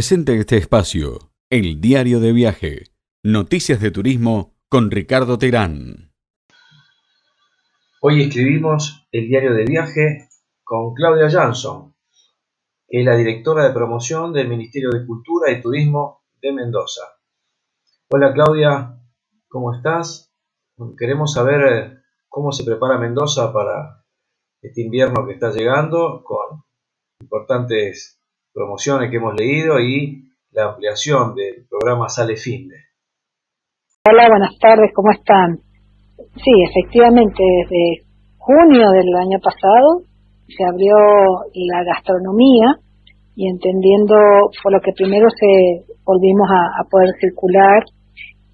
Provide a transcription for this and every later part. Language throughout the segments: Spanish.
Presente este espacio, el diario de viaje, noticias de turismo con Ricardo Terán. Hoy escribimos el diario de viaje con Claudia Jansson, que es la directora de promoción del Ministerio de Cultura y Turismo de Mendoza. Hola Claudia, ¿cómo estás? Queremos saber eh, cómo se prepara Mendoza para este invierno que está llegando con importantes promociones que hemos leído y la ampliación del programa Sale Finde. Hola, buenas tardes, ¿cómo están? Sí, efectivamente, desde junio del año pasado se abrió la gastronomía y entendiendo fue lo que primero se volvimos a, a poder circular.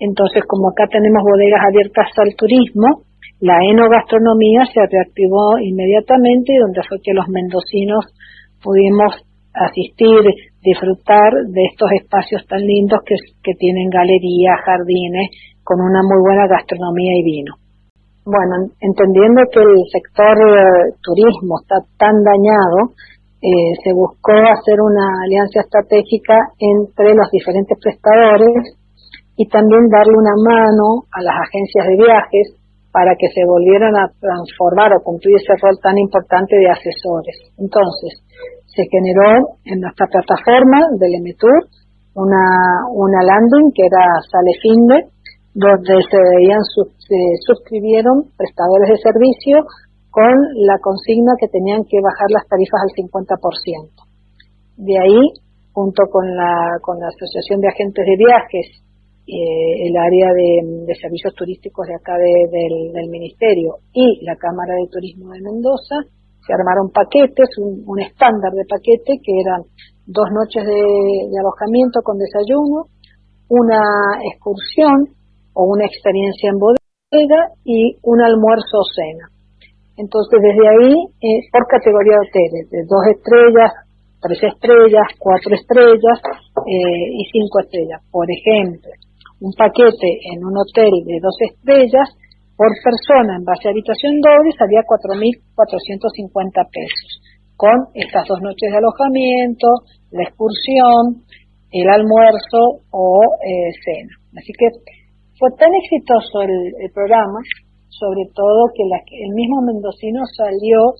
Entonces, como acá tenemos bodegas abiertas al turismo, la enogastronomía se reactivó inmediatamente donde fue que los mendocinos pudimos asistir, disfrutar de estos espacios tan lindos que, tienen galerías, jardines, con una muy buena gastronomía y vino. Bueno, entendiendo que el sector eh, turismo está tan dañado, eh, se buscó hacer una alianza estratégica entre los diferentes prestadores y también darle una mano a las agencias de viajes para que se volvieran a transformar o cumplir ese rol tan importante de asesores. Entonces, se generó en nuestra plataforma del Emetour una, una landing que era Salefinde, donde se veían, se suscribieron prestadores de servicio con la consigna que tenían que bajar las tarifas al 50%. De ahí, junto con la, con la Asociación de Agentes de Viajes, eh, el área de, servicios turísticos de acá del, del Ministerio y la Cámara de Turismo de Mendoza, se armaron paquetes, un, estándar de paquete que eran dos noches de, alojamiento con desayuno, una excursión o una experiencia en bodega y un almuerzo o cena. Entonces desde ahí, eh, por categoría de hoteles, de dos estrellas, tres estrellas, cuatro estrellas eh, y cinco estrellas. Por ejemplo, un paquete en un hotel de dos estrellas por persona en base a habitación doble salía 4.450 pesos, con estas dos noches de alojamiento, la excursión, el almuerzo o eh, cena. Así que fue tan exitoso el, programa, sobre todo que el mismo mendocino salió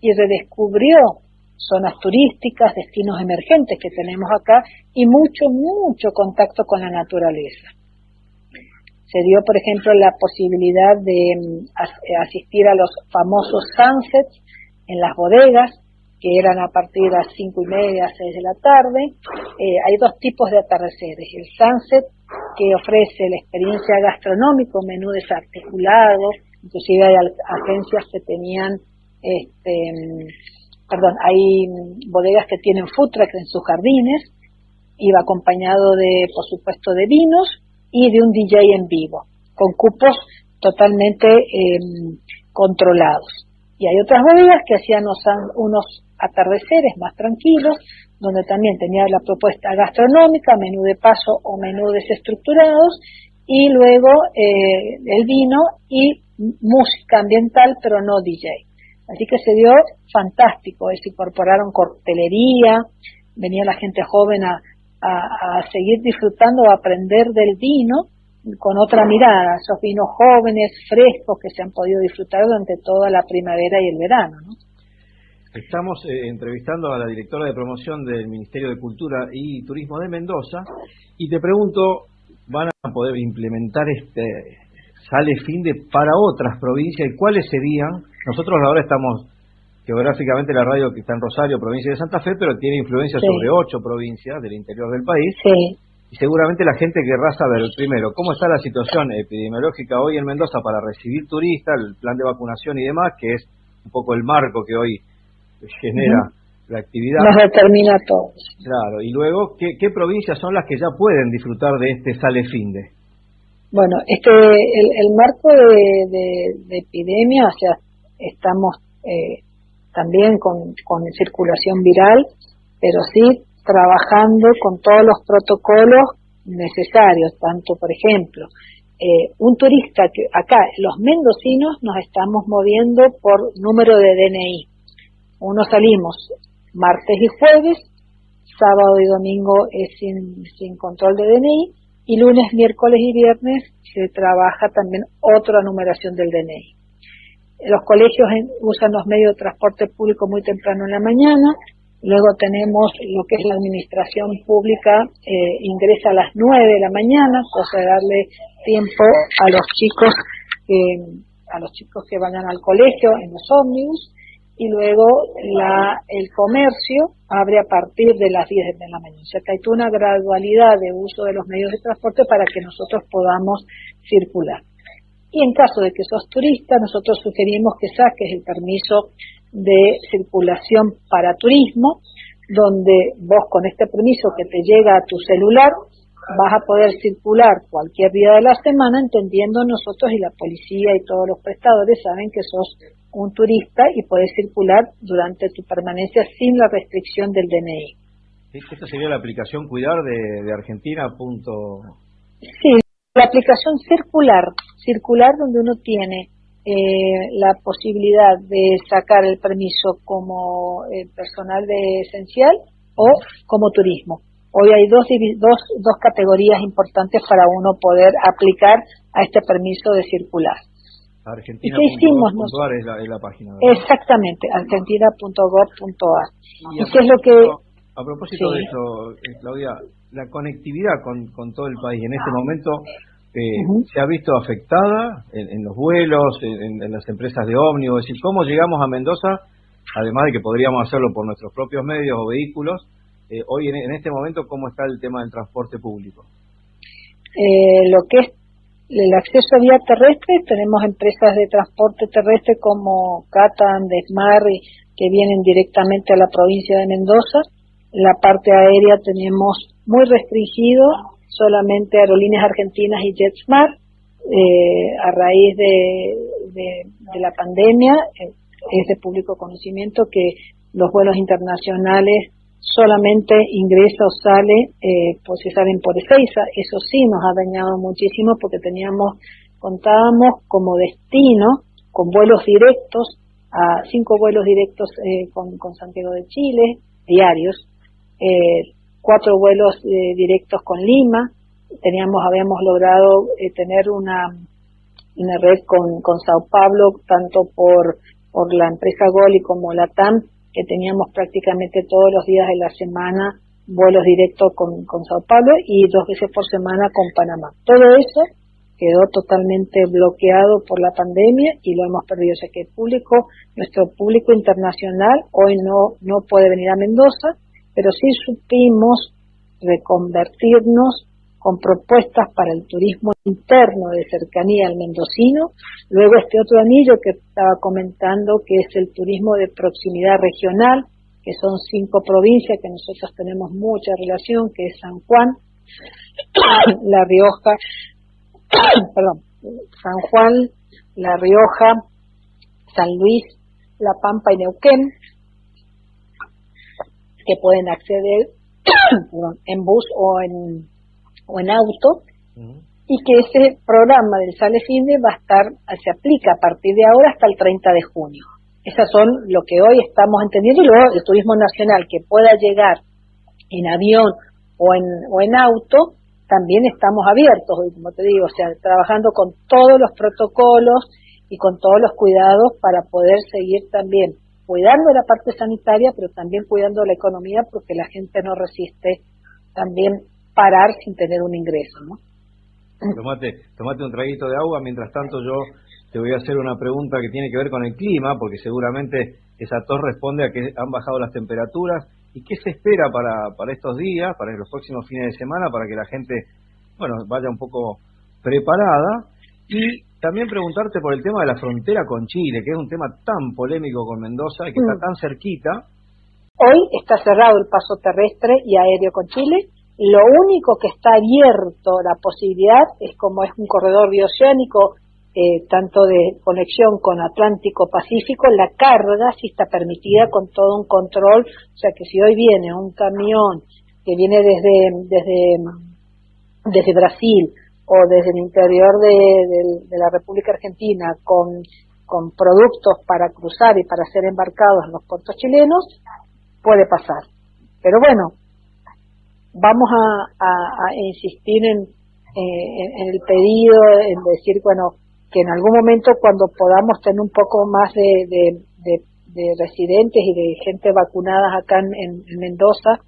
y redescubrió zonas turísticas, destinos emergentes que tenemos acá y mucho, mucho contacto con la naturaleza. Se dio, por ejemplo, la posibilidad de mm, asistir a los famosos sunsets en las bodegas, que eran a partir de las cinco y media, seis de la tarde. Eh, hay dos tipos de atardeceres. El sunset, que ofrece la experiencia gastronómica, menú desarticulado, inclusive hay agencias que tenían, este, mm, perdón, hay mm, bodegas que tienen food truck en sus jardines, iba acompañado de, por supuesto, de vinos y de un DJ en vivo, con cupos totalmente em, controlados. Y hay otras bodegas que hacían unos, atardeceres más tranquilos, donde también tenía la propuesta gastronómica, menú de paso o menú desestructurados, y luego eh, el vino y música ambiental, pero no DJ. Así que se dio fantástico, se incorporaron cortelería, venía la gente joven a, a, seguir disfrutando o aprender del vino con otra mirada, esos vinos jóvenes, frescos que se han podido disfrutar durante toda la primavera y el verano. Estamos eh, entrevistando a la directora de promoción del Ministerio de Cultura y Turismo de Mendoza y te pregunto, ¿van a poder implementar este sale fin de para otras provincias y cuáles serían? Nosotros ahora estamos geográficamente la radio que está en Rosario, provincia de Santa Fe, pero tiene influencia sobre ocho provincias del interior del país. Sí. Y seguramente la gente querrá saber, primero, cómo está la situación epidemiológica hoy en Mendoza para recibir turistas, el plan de vacunación y demás, que es un poco el marco que hoy genera la actividad. Nos determina todo. Claro, y luego, ¿qué, ¿qué, provincias son las que ya pueden disfrutar de este sale finde? Bueno, este, el, marco de, de, epidemia, o sea, estamos eh, también con, circulación viral, pero sí trabajando con todos los protocolos necesarios, tanto, por ejemplo, eh, un turista que acá, los mendocinos nos estamos moviendo por número de DNI. Uno salimos martes y jueves, sábado y domingo es sin control de DNI, y lunes, miércoles y viernes se trabaja también otra numeración del DNI. Los colegios usan los medios de transporte público muy temprano en la mañana, luego tenemos lo que es la administración pública, eh, ingresa a las 9 de la mañana, cosa de darle tiempo a los chicos a los chicos que vayan al colegio en los ómnibus, y luego la, el comercio abre a partir de las 10 de la mañana. O sea que hay una gradualidad de uso de los medios de transporte para que nosotros podamos circular. Y en caso de que sos turista, nosotros sugerimos que saques el permiso de circulación para turismo, donde vos con este permiso que te llega a tu celular vas a poder circular cualquier día de la semana, entendiendo nosotros y la policía y todos los prestadores saben que sos un turista y puedes circular durante tu permanencia sin la restricción del DNI. ¿Esta sería la aplicación Cuidar de, de Argentina? Punto... Sí, la aplicación circular, circular donde uno tiene eh, la posibilidad de sacar el permiso como eh, personal de esencial o como turismo. Hoy hay dos, dos, dos categorías importantes para uno poder aplicar a este permiso de circular. Argentina. ¿Y qué hicimos? Es la, es la página. Exactamente, argentina.gov.ar. ¿Y, qué es lo que...? A propósito de eso, eh, Claudia, la conectividad con, con todo el país en este momento eh, se ha visto afectada en, los vuelos, en, las empresas de ómnibus, es decir, cómo llegamos a Mendoza, además de que podríamos hacerlo por nuestros propios medios o vehículos, eh, hoy en, en, este momento, ¿cómo está el tema del transporte público? Eh, lo que es el acceso a vía terrestre, tenemos empresas de transporte terrestre como Catan, Desmar, que vienen directamente a la provincia de Mendoza. La parte aérea tenemos muy restringido, solamente aerolíneas argentinas y JetSmart. Eh, a raíz de, la pandemia, eh, es de público conocimiento que los vuelos internacionales solamente ingresa o sale, eh, pues se salen por Ezeiza. Eso sí nos ha dañado muchísimo porque teníamos, contábamos como destino con vuelos directos, a cinco vuelos directos eh, con, Santiago de Chile, diarios, eh, cuatro vuelos eh, directos con Lima, teníamos, habíamos logrado eh, tener una, una red con, con Sao Paulo, tanto por, por la empresa Goli como la TAM, que teníamos prácticamente todos los días de la semana vuelos directos con, con Sao Paulo y dos veces por semana con Panamá. Todo eso quedó totalmente bloqueado por la pandemia y lo hemos perdido. O sea que el público, nuestro público internacional hoy no, no puede venir a Mendoza, pero sí supimos reconvertirnos con propuestas para el turismo interno de cercanía al mendocino. Luego este otro anillo que estaba comentando, que es el turismo de proximidad regional, que son cinco provincias que nosotros tenemos mucha relación, que es San Juan, La Rioja, perdón, San Juan, La Rioja, San Luis, La Pampa y Neuquén, que pueden acceder en bus o en o en auto, y que ese programa del Sale Finde va a estar, se aplica a partir de ahora hasta el 30 de junio. Esas son lo que hoy estamos entendiendo, y luego el turismo nacional que pueda llegar en avión o en, o en auto, también estamos abiertos, como te digo, o sea, trabajando con todos los protocolos y con todos los cuidados para poder seguir también cuidando la parte sanitaria, pero también cuidando la economía, porque la gente no resiste también parar sin tener un ingreso, ¿no? Tomate, tomate un traguito de agua, mientras tanto yo te voy a hacer una pregunta que tiene que ver con el clima, porque seguramente esa tos responde a que han bajado las temperaturas. ¿Y qué se espera para, para estos días, para los próximos fines de semana, para que la gente, bueno, vaya un poco preparada? Y también preguntarte por el tema de la frontera con Chile, que es un tema tan polémico con Mendoza y que está mm. tan cerquita. Hoy está cerrado el paso terrestre y aéreo con Chile lo único que está abierto, la posibilidad, es como es un corredor bioceánico, eh, tanto de conexión con Atlántico Pacífico, la carga sí está permitida con todo un control, o sea que si hoy viene un camión que viene desde, desde, desde Brasil o desde el interior de, de la República Argentina con, con productos para cruzar y para ser embarcados en los puertos chilenos, puede pasar. Pero bueno, vamos a, insistir en, en, el pedido, en decir, bueno, que en algún momento cuando podamos tener un poco más de, residentes y de gente vacunada acá en, Mendoza,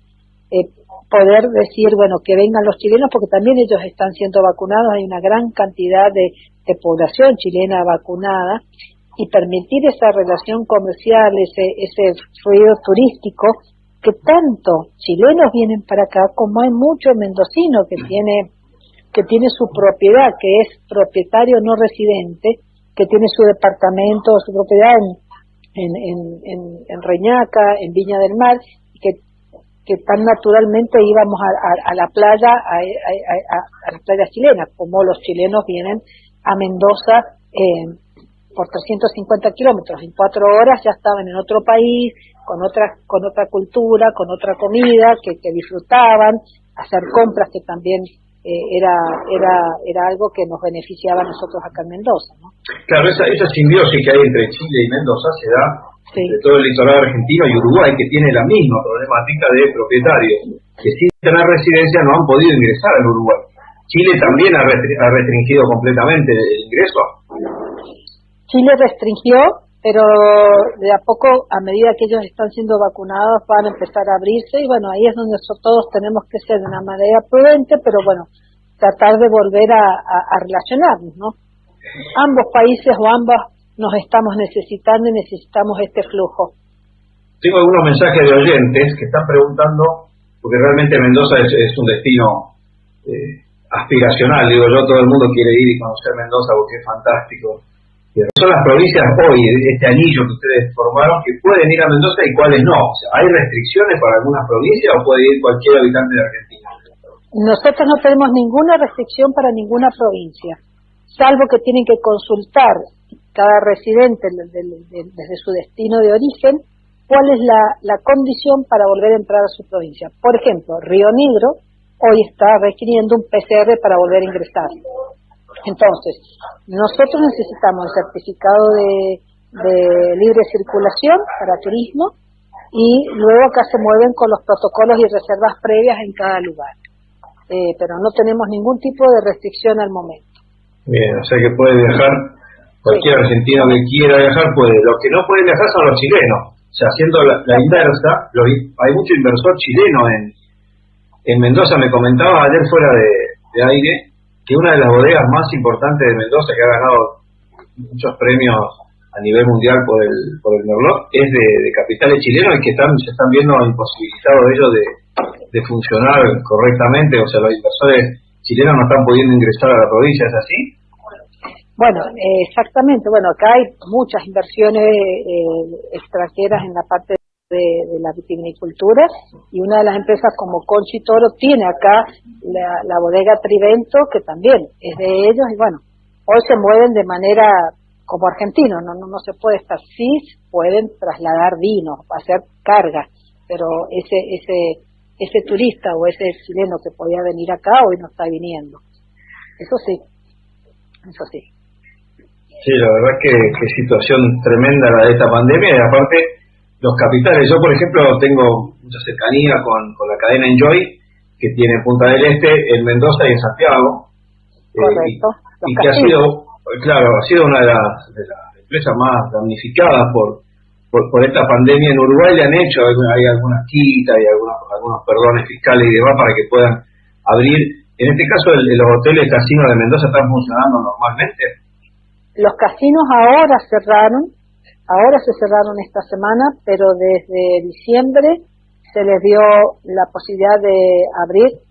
eh, poder decir, bueno, que vengan los chilenos, porque también ellos están siendo vacunados, hay una gran cantidad de, población chilena vacunada, y permitir esa relación comercial, ese, ese ruido turístico, que tanto chilenos vienen para acá como hay mucho mendocino que tiene que tiene su propiedad, que es propietario no residente, que tiene su departamento, su propiedad en, en, en, en Reñaca, en Viña del Mar, y que, que tan naturalmente íbamos a, a, la playa, a, a, las playas chilenas, como los chilenos vienen a Mendoza eh, por 350 kilómetros, en cuatro horas ya estaban en otro país, con otra, con otra cultura, con otra comida, que, que disfrutaban, hacer compras que también eh, era, era, era algo que nos beneficiaba a nosotros acá en Mendoza. ¿no? Claro, esa, esa simbiosis que hay entre Chile y Mendoza se da entre todo el litoral argentino y Uruguay, que tiene la misma problemática de propietarios que sin tener residencia no han podido ingresar al Uruguay. Chile también ha, restringido completamente el ingreso. Chile restringió pero de a poco, a medida que ellos están siendo vacunados, van a empezar a abrirse y bueno, ahí es donde todos tenemos que ser de una manera prudente, pero bueno, tratar de volver a, a, relacionarnos, ¿no? Ambos países o ambas nos estamos necesitando y necesitamos este flujo. Tengo algunos mensajes de oyentes que están preguntando, porque realmente Mendoza es, un destino eh, aspiracional, digo yo, todo el mundo quiere ir y conocer Mendoza porque es fantástico son las provincias hoy, este anillo que ustedes formaron, que pueden ir a Mendoza y cuáles no. ¿Hay restricciones para algunas provincias o puede ir cualquier habitante de Argentina? Nosotros no tenemos ninguna restricción para ninguna provincia, salvo que tienen que consultar cada residente desde su destino de origen cuál es la, la condición para volver a entrar a su provincia. Por ejemplo, Río Negro hoy está requiriendo un PCR para volver a ingresar. Entonces, nosotros necesitamos el certificado de, libre circulación para turismo y luego acá se mueven con los protocolos y reservas previas en cada lugar. Eh, pero no tenemos ningún tipo de restricción al momento. Bien, o sea que puede viajar cualquier argentino que quiera viajar, puede. Los que no pueden viajar son los chilenos. O sea, haciendo la, inversa, hay mucho inversor chileno en, en Mendoza. Me comentaba ayer fuera de aire que una de las bodegas más importantes de Mendoza, que ha ganado muchos premios a nivel mundial por el, por el Merlot, es de, capitales chilenos y que están, se están viendo imposibilitados ellos de, de funcionar correctamente, o sea, los inversores chilenos no están pudiendo ingresar a la provincia, ¿es así? Bueno, exactamente. Bueno, acá hay muchas inversiones eh, extranjeras en la parte de, la vitivinicultura y una de las empresas como Conchi Toro tiene acá la, bodega Trivento que también es de ellos y bueno, hoy se mueven de manera como argentinos, no, no, se puede estar, sí pueden trasladar vino, hacer carga, pero ese, ese, ese turista o ese chileno que podía venir acá hoy no está viniendo. Eso sí, eso sí. Sí, la verdad que, que situación tremenda la de esta pandemia y aparte los capitales. Yo, por ejemplo, tengo mucha cercanía con, con la cadena Enjoy, que tiene Punta del Este, en Mendoza y en Santiago. Eh, Correcto. y, que ha sido, claro, ha sido una de las, de las empresas más damnificadas por, por, esta pandemia. En Uruguay le han hecho, hay, algunas quitas y algunos, algunos perdones fiscales y demás para que puedan abrir. En este caso, los hoteles casinos de Mendoza están funcionando normalmente. Los casinos ahora cerraron, Ahora se cerraron esta semana, pero desde diciembre se les dio la posibilidad de abrir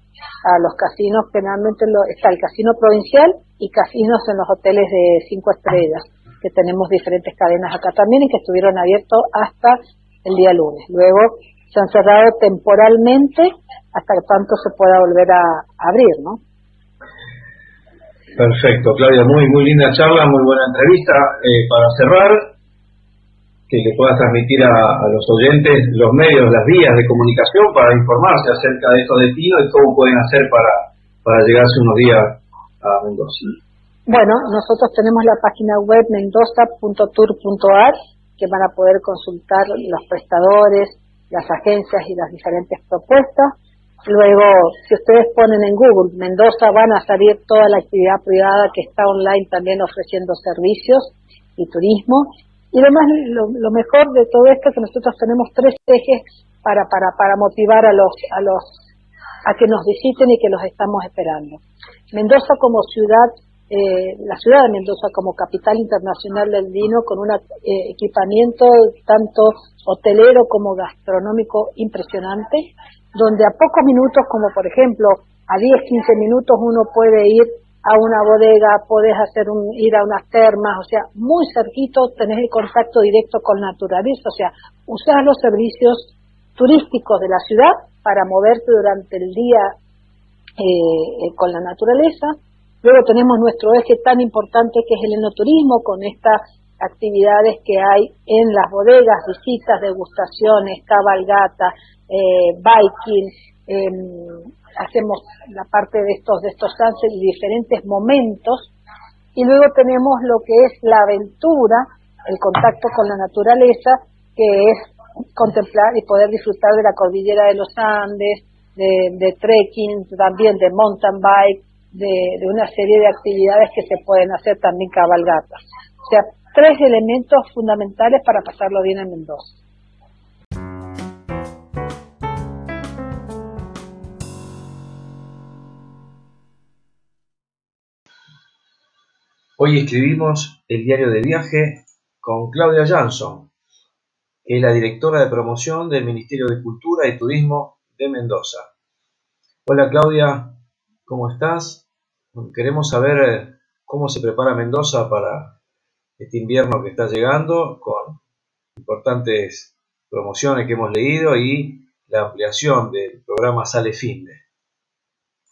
a los casinos, generalmente lo, está el casino provincial y casinos en los hoteles de cinco estrellas, que tenemos diferentes cadenas acá también y que estuvieron abiertos hasta el día lunes. Luego se han cerrado temporalmente hasta que tanto se pueda volver a, abrir, ¿no? Perfecto, Claudia, muy muy linda charla, muy buena entrevista. Eh, para cerrar, que le pueda transmitir a, los oyentes los medios, las vías de comunicación para informarse acerca de estos destinos y cómo pueden hacer para, para llegarse unos días a Mendoza. Bueno, nosotros tenemos la página web mendoza.tour.ar que van a poder consultar los prestadores, las agencias y las diferentes propuestas. Luego, si ustedes ponen en Google Mendoza, van a salir toda la actividad privada que está online también ofreciendo servicios y turismo. Y además, lo, lo mejor de todo esto es que nosotros tenemos tres ejes para, para, para motivar a los, a los, a que nos visiten y que los estamos esperando. Mendoza como ciudad eh, la ciudad de Mendoza como capital internacional del vino con un eh, equipamiento tanto hotelero como gastronómico impresionante, donde a pocos minutos, como por ejemplo a 10, 15 minutos uno puede ir a una bodega, podés hacer un, ir a unas termas, o sea, muy cerquito tenés el contacto directo con naturaleza, o sea, usás los servicios turísticos de la ciudad para moverte durante el día eh, con la naturaleza, Luego tenemos nuestro eje tan importante que es el enoturismo, con estas actividades que hay en las bodegas, visitas, degustaciones, cabalgata, eh, biking, em, hacemos la parte de estos de estos y diferentes momentos y luego tenemos lo que es la aventura, el contacto con la naturaleza, que es contemplar y poder disfrutar de la cordillera de los Andes, de, de trekking, también de mountain bike, de, una serie de actividades que se pueden hacer también cabalgatas. O sea, tres elementos fundamentales para pasarlo bien en Mendoza. Hoy escribimos el diario de viaje con Claudia Jansson, que es la directora de promoción del Ministerio de Cultura y Turismo de Mendoza. Hola Claudia, ¿Cómo estás? Queremos saber eh, cómo se prepara Mendoza para este invierno que está llegando, con importantes promociones que hemos leído y la ampliación del programa Sale Finde.